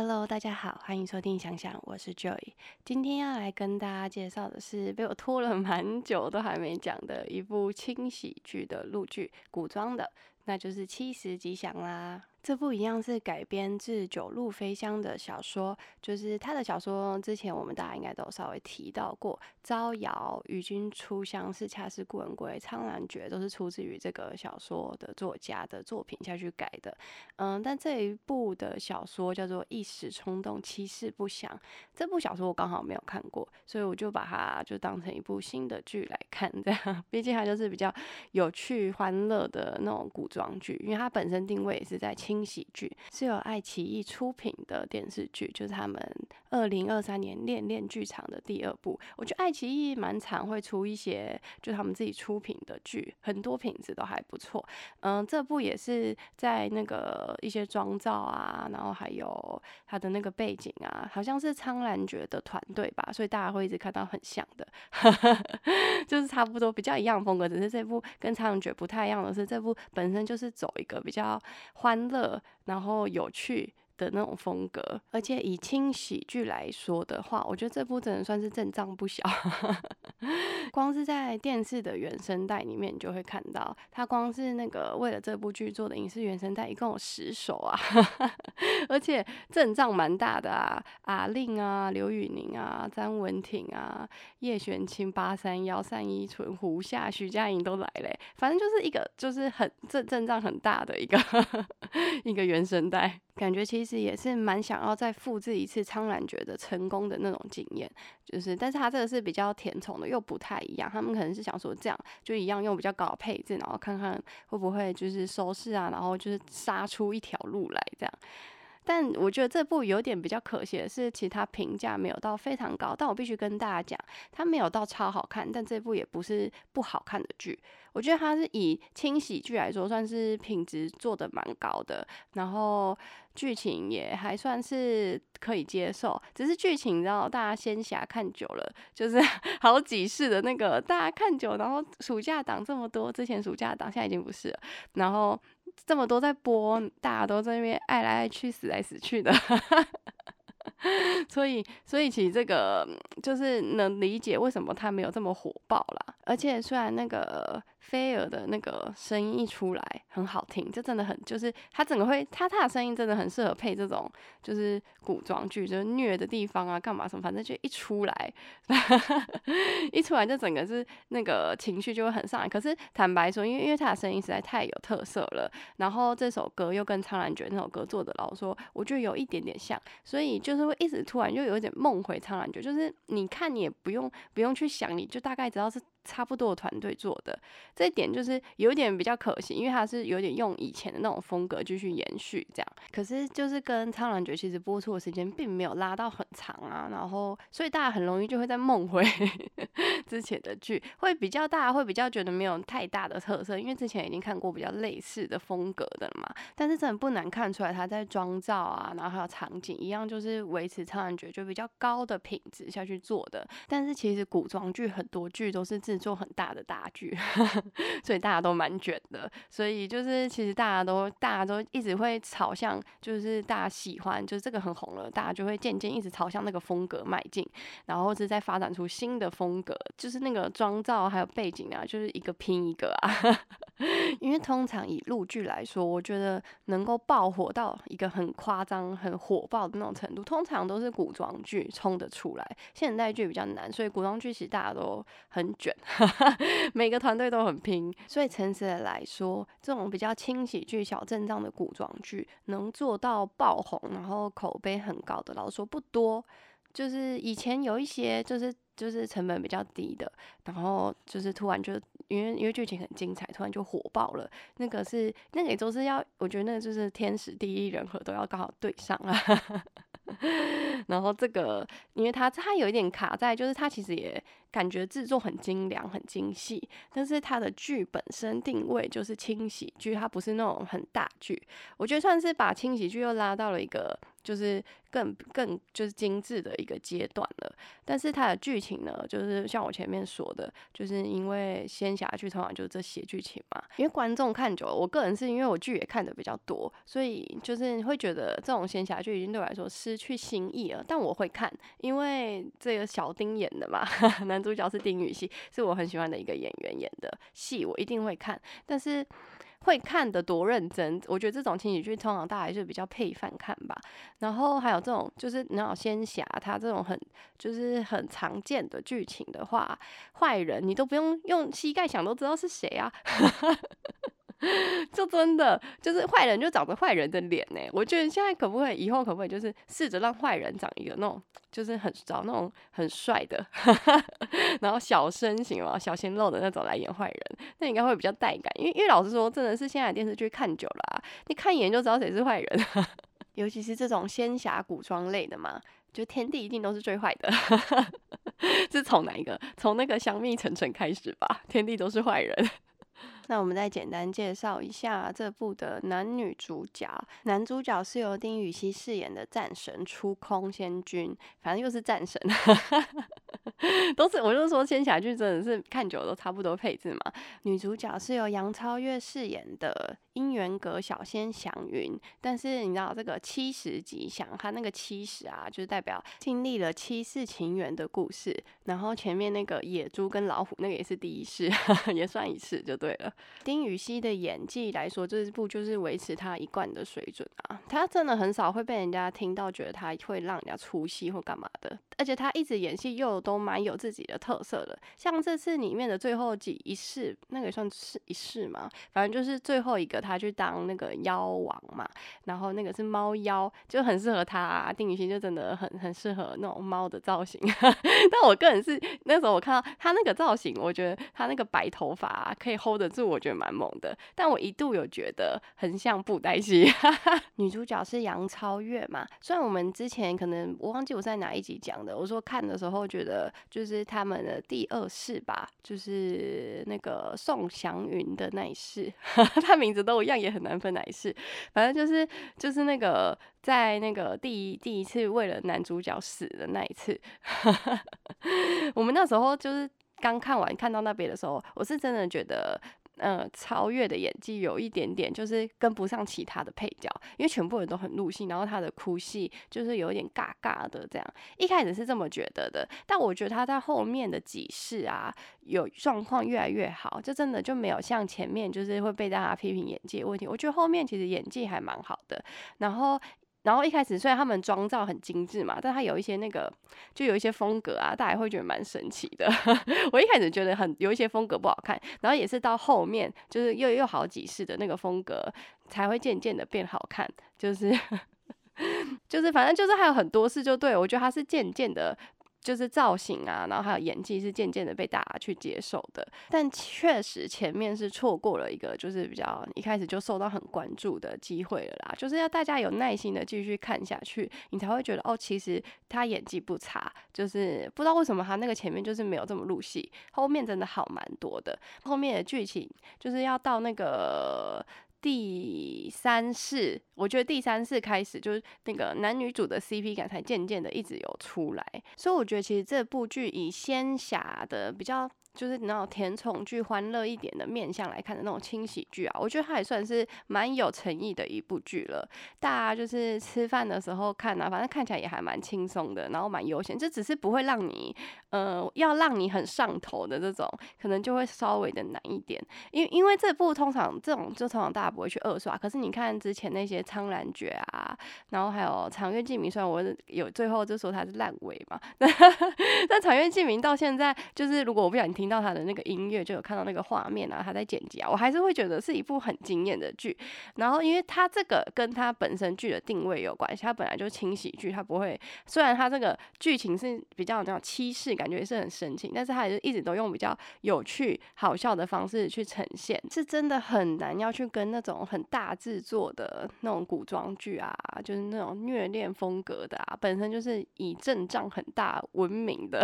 Hello，大家好，欢迎收听想想，我是 Joy。今天要来跟大家介绍的是被我拖了 蛮久都还没讲的一部轻喜剧的录剧，古装的，那就是《七十吉祥》啦。这部一样是改编自九路飞香的小说，就是他的小说之前我们大家应该都稍微提到过，《招摇》《与君初相识》《恰似故人归》《苍兰诀》都是出自于这个小说的作家的作品下去改的。嗯，但这一部的小说叫做《一时冲动七世不详》，这部小说我刚好没有看过，所以我就把它就当成一部新的剧来看，这样，毕竟它就是比较有趣欢乐的那种古装剧，因为它本身定位也是在。轻喜剧是由爱奇艺出品的电视剧，就是他们二零二三年恋恋剧场的第二部。我觉得爱奇艺蛮常会出一些，就他们自己出品的剧，很多品质都还不错。嗯，这部也是在那个一些妆造啊，然后还有它的那个背景啊，好像是苍兰诀的团队吧，所以大家会一直看到很像的，就是差不多比较一样风格。只是这部跟苍兰诀不太一样的是，这部本身就是走一个比较欢乐。然后有趣。的那种风格，而且以轻喜剧来说的话，我觉得这部真的算是阵仗不小。光是在电视的原声带里面，你就会看到，它光是那个为了这部剧做的影视原声带，一共有十首啊，而且阵仗蛮大的啊，阿令啊、刘宇宁啊、张文婷啊、叶璇清、八三幺、单依纯、胡夏、徐佳莹都来嘞，反正就是一个就是很阵阵仗很大的一个 一个原声带。感觉其实也是蛮想要再复制一次《苍兰诀》的成功的那种经验，就是，但是他这个是比较甜宠的，又不太一样。他们可能是想说这样就一样用比较高的配置，然后看看会不会就是收视啊，然后就是杀出一条路来这样。但我觉得这部有点比较可惜的是，其他评价没有到非常高。但我必须跟大家讲，它没有到超好看，但这部也不是不好看的剧。我觉得它是以轻喜剧来说，算是品质做的蛮高的，然后剧情也还算是可以接受。只是剧情，然后大家仙侠看久了，就是 好几世的那个大家看久，然后暑假档这么多，之前暑假档现在已经不是了，然后。这么多在播，大家都在那边爱来爱去、死来死去的，所以，所以其实这个就是能理解为什么他没有这么火爆啦。而且虽然那个。菲儿的那个声音一出来很好听，就真的很就是他整个会他他的声音真的很适合配这种就是古装剧，就是虐的地方啊，干嘛什么，反正就一出来，一出来就整个是那个情绪就会很上来。可是坦白说，因为因为他的声音实在太有特色了，然后这首歌又跟《苍兰诀》那首歌做的，老说我觉得有一点点像，所以就是会一直突然就有一点梦回《苍兰诀》，就是你看你也不用不用去想，你就大概知道是。差不多的团队做的这一点就是有点比较可惜，因为它是有点用以前的那种风格继续延续这样。可是就是跟《苍兰诀》其实播出的时间并没有拉到很长啊，然后所以大家很容易就会在梦回 之前的剧，会比较大，会比较觉得没有太大的特色，因为之前已经看过比较类似的风格的了嘛。但是真的不难看出来，他在妆造啊，然后还有场景一样，就是维持《苍兰诀》就比较高的品质下去做的。但是其实古装剧很多剧都是自做很大的大剧，所以大家都蛮卷的。所以就是其实大家都大家都一直会朝向，就是大家喜欢，就是这个很红了，大家就会渐渐一直朝向那个风格迈进，然后是在发展出新的风格，就是那个妆造还有背景啊，就是一个拼一个啊。因为通常以陆剧来说，我觉得能够爆火到一个很夸张、很火爆的那种程度，通常都是古装剧冲得出来，现代剧比较难。所以古装剧其实大家都很卷，每个团队都很拼。所以诚实的来说，这种比较轻喜剧、小阵仗的古装剧能做到爆红，然后口碑很高的，老实说不多。就是以前有一些，就是就是成本比较低的，然后就是突然就因为因为剧情很精彩，突然就火爆了。那个是那个也都是要，我觉得那个就是天时地利人和都要刚好对上啊。然后这个，因为它它有一点卡在，就是它其实也感觉制作很精良、很精细，但是它的剧本身定位就是轻喜剧，它不是那种很大剧。我觉得算是把轻喜剧又拉到了一个就是更更就是精致的一个阶段了。但是它的剧情呢，就是像我前面说的，就是因为仙侠剧通常就是这些剧情嘛。因为观众看久了，我个人是因为我剧也看的比较多，所以就是会觉得这种仙侠剧已经对我来说失去新意了。但我会看，因为这个小丁演的嘛，男主角是丁禹兮，是我很喜欢的一个演员演的戏，我一定会看。但是。会看的多认真，我觉得这种情景剧通常大家还是比较配饭看吧。然后还有这种就是你道仙侠，它这种很就是很常见的剧情的话，坏人你都不用用膝盖想都知道是谁啊。就真的就是坏人就长着坏人的脸呢，我觉得现在可不可以以后可不可以就是试着让坏人长一个那种就是很找那种很帅的，然后小身形啊小鲜肉的那种来演坏人，那应该会比较带感。因为因为老实说，真的是现在电视剧看久了，你看一眼就知道谁是坏人，尤其是这种仙侠古装类的嘛，就天地一定都是最坏的。是从哪一个？从那个香蜜沉沉开始吧，天地都是坏人。那我们再简单介绍一下这部的男女主角。男主角是由丁禹兮饰演的战神出空仙君，反正又是战神，都是我就说仙侠剧真的是看久了都差不多配置嘛。女主角是由杨超越饰演的姻缘阁小仙祥云，但是你知道这个七十吉祥，他那个七十啊，就是代表经历了七世情缘的故事。然后前面那个野猪跟老虎那个也是第一世，也算一次就对了。丁禹兮的演技来说，这部就是维持他一贯的水准啊。他真的很少会被人家听到觉得他会让人家出戏或干嘛的，而且他一直演戏又都蛮有自己的特色的。像这次里面的最后几一世，那个也算是一世嘛，反正就是最后一个他他去当那个妖王嘛，然后那个是猫妖，就很适合他。丁禹兮就真的很很适合那种猫的造型。但我个人是那时候我看到他那个造型，我觉得他那个白头发可以 hold 得住。我觉得蛮猛的，但我一度有觉得很像布袋戏。女主角是杨超越嘛？虽然我们之前可能我忘记我在哪一集讲的，我说看的时候觉得就是他们的第二世吧，就是那个宋祥云的那一世，他名字都一样，也很难分哪一次。反正就是就是那个在那个第一第一次为了男主角死的那一次，我们那时候就是刚看完看到那边的时候，我是真的觉得。呃，超越的演技有一点点，就是跟不上其他的配角，因为全部人都很入戏，然后他的哭戏就是有点尬尬的这样。一开始是这么觉得的，但我觉得他在后面的几世啊，有状况越来越好，就真的就没有像前面就是会被大家批评演技问题。我觉得后面其实演技还蛮好的，然后。然后一开始虽然他们妆造很精致嘛，但他有一些那个就有一些风格啊，大家会觉得蛮神奇的。我一开始觉得很有一些风格不好看，然后也是到后面就是又又好几世的那个风格才会渐渐的变好看，就是 就是反正就是还有很多事就对我觉得他是渐渐的。就是造型啊，然后还有演技是渐渐的被大家去接受的，但确实前面是错过了一个就是比较一开始就受到很关注的机会了啦。就是要大家有耐心的继续看下去，你才会觉得哦，其实他演技不差，就是不知道为什么他那个前面就是没有这么入戏，后面真的好蛮多的。后面的剧情就是要到那个。第三世，我觉得第三世开始就是那个男女主的 CP 感才渐渐的一直有出来，所以我觉得其实这部剧以仙侠的比较。就是那种甜宠剧、欢乐一点的面向来看的那种轻喜剧啊，我觉得它也算是蛮有诚意的一部剧了。大家就是吃饭的时候看啊，反正看起来也还蛮轻松的，然后蛮悠闲。这只是不会让你，呃，要让你很上头的这种，可能就会稍微的难一点。因因为这部通常这种就通常大家不会去二刷，可是你看之前那些《苍兰诀》啊，然后还有《长月烬明》，虽然我有最后就说它是烂尾嘛，但《长月烬明》到现在就是如果我不想听。听到他的那个音乐，就有看到那个画面啊，他在剪辑啊，我还是会觉得是一部很惊艳的剧。然后，因为他这个跟他本身剧的定位有关系，他本来就轻喜剧，他不会。虽然他这个剧情是比较那种欺世，感觉也是很深情，但是他也是一直都用比较有趣、好笑的方式去呈现，是真的很难要去跟那种很大制作的那种古装剧啊，就是那种虐恋风格的啊，本身就是以阵仗很大闻名的，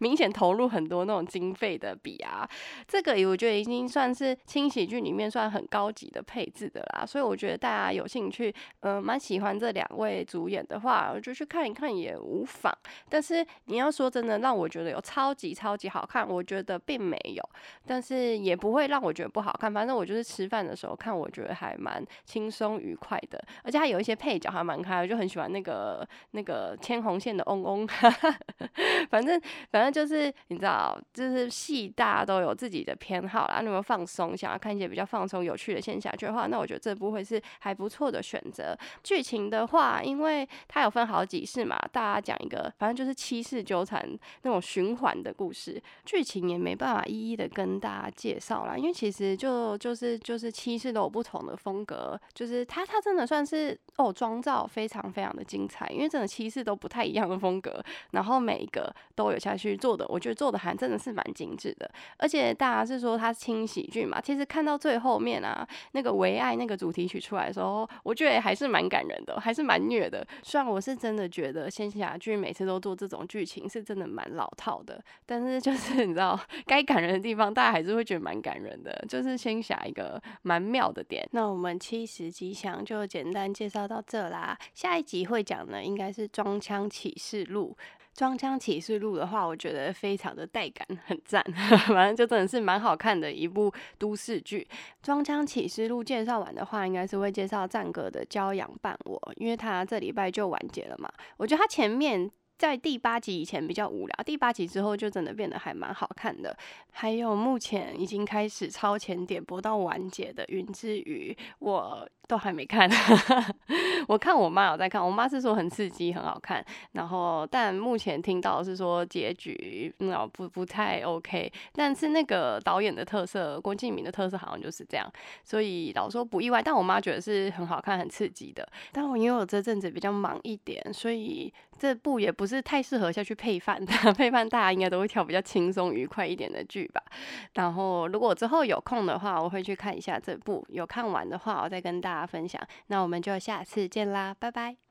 明显投入很多那种。经费的比啊。这个我觉得已经算是轻喜剧里面算很高级的配置的啦。所以我觉得大家有兴趣，呃，蛮喜欢这两位主演的话，我就去看一看也无妨。但是你要说真的让我觉得有超级超级好看，我觉得并没有，但是也不会让我觉得不好看。反正我就是吃饭的时候看，我觉得还蛮轻松愉快的，而且它有一些配角还蛮开，我就很喜欢那个那个牵红线的嗡嗡。反正反正就是你知道，就是戏大家都有自己的偏好啦。你们放松，想要看一些比较放松、有趣的线下剧的话，那我觉得这部会是还不错的选择。剧情的话，因为它有分好几世嘛，大家讲一个，反正就是七世纠缠那种循环的故事。剧情也没办法一一的跟大家介绍啦，因为其实就就是就是七世都有不同的风格，就是它它真的算是哦妆造非常非常的精彩，因为真的七世都不太一样的风格，然后每一个都有下去做的，我觉得做的还真的是是蛮精致的。而且大家是说它轻喜剧嘛，其实看到最后面啊，那个唯爱那个主题曲出来的时候，我觉得还是蛮感人的，还是蛮虐的。虽然我是真的觉得仙侠剧每次都做这种剧情，是真的蛮老套的，但是就是 你知道，该感人的地方，大家还是会觉得蛮感人的，就是仙侠一个蛮妙的点。那我们七十吉祥就简单介绍到这啦，下一集会讲的应该是《装腔启示录》。《装腔启示录》的话，我觉得非常的带感，很赞。反正就真的是蛮好看的一部都市剧。《装腔启示录》介绍完的话，应该是会介绍战哥的《骄阳伴我》，因为他这礼拜就完结了嘛。我觉得他前面。在第八集以前比较无聊，第八集之后就真的变得还蛮好看的。还有目前已经开始超前点播到完结的《云之羽》，我都还没看。我看我妈有在看，我妈是说很刺激，很好看。然后但目前听到是说结局那不不太 OK，但是那个导演的特色，郭敬明的特色好像就是这样，所以老说不意外。但我妈觉得是很好看、很刺激的。但我因为我这阵子比较忙一点，所以这部也不。是太适合下去配饭的，配饭大家应该都会挑比较轻松愉快一点的剧吧。然后如果之后有空的话，我会去看一下这部。有看完的话，我再跟大家分享。那我们就下次见啦，拜拜。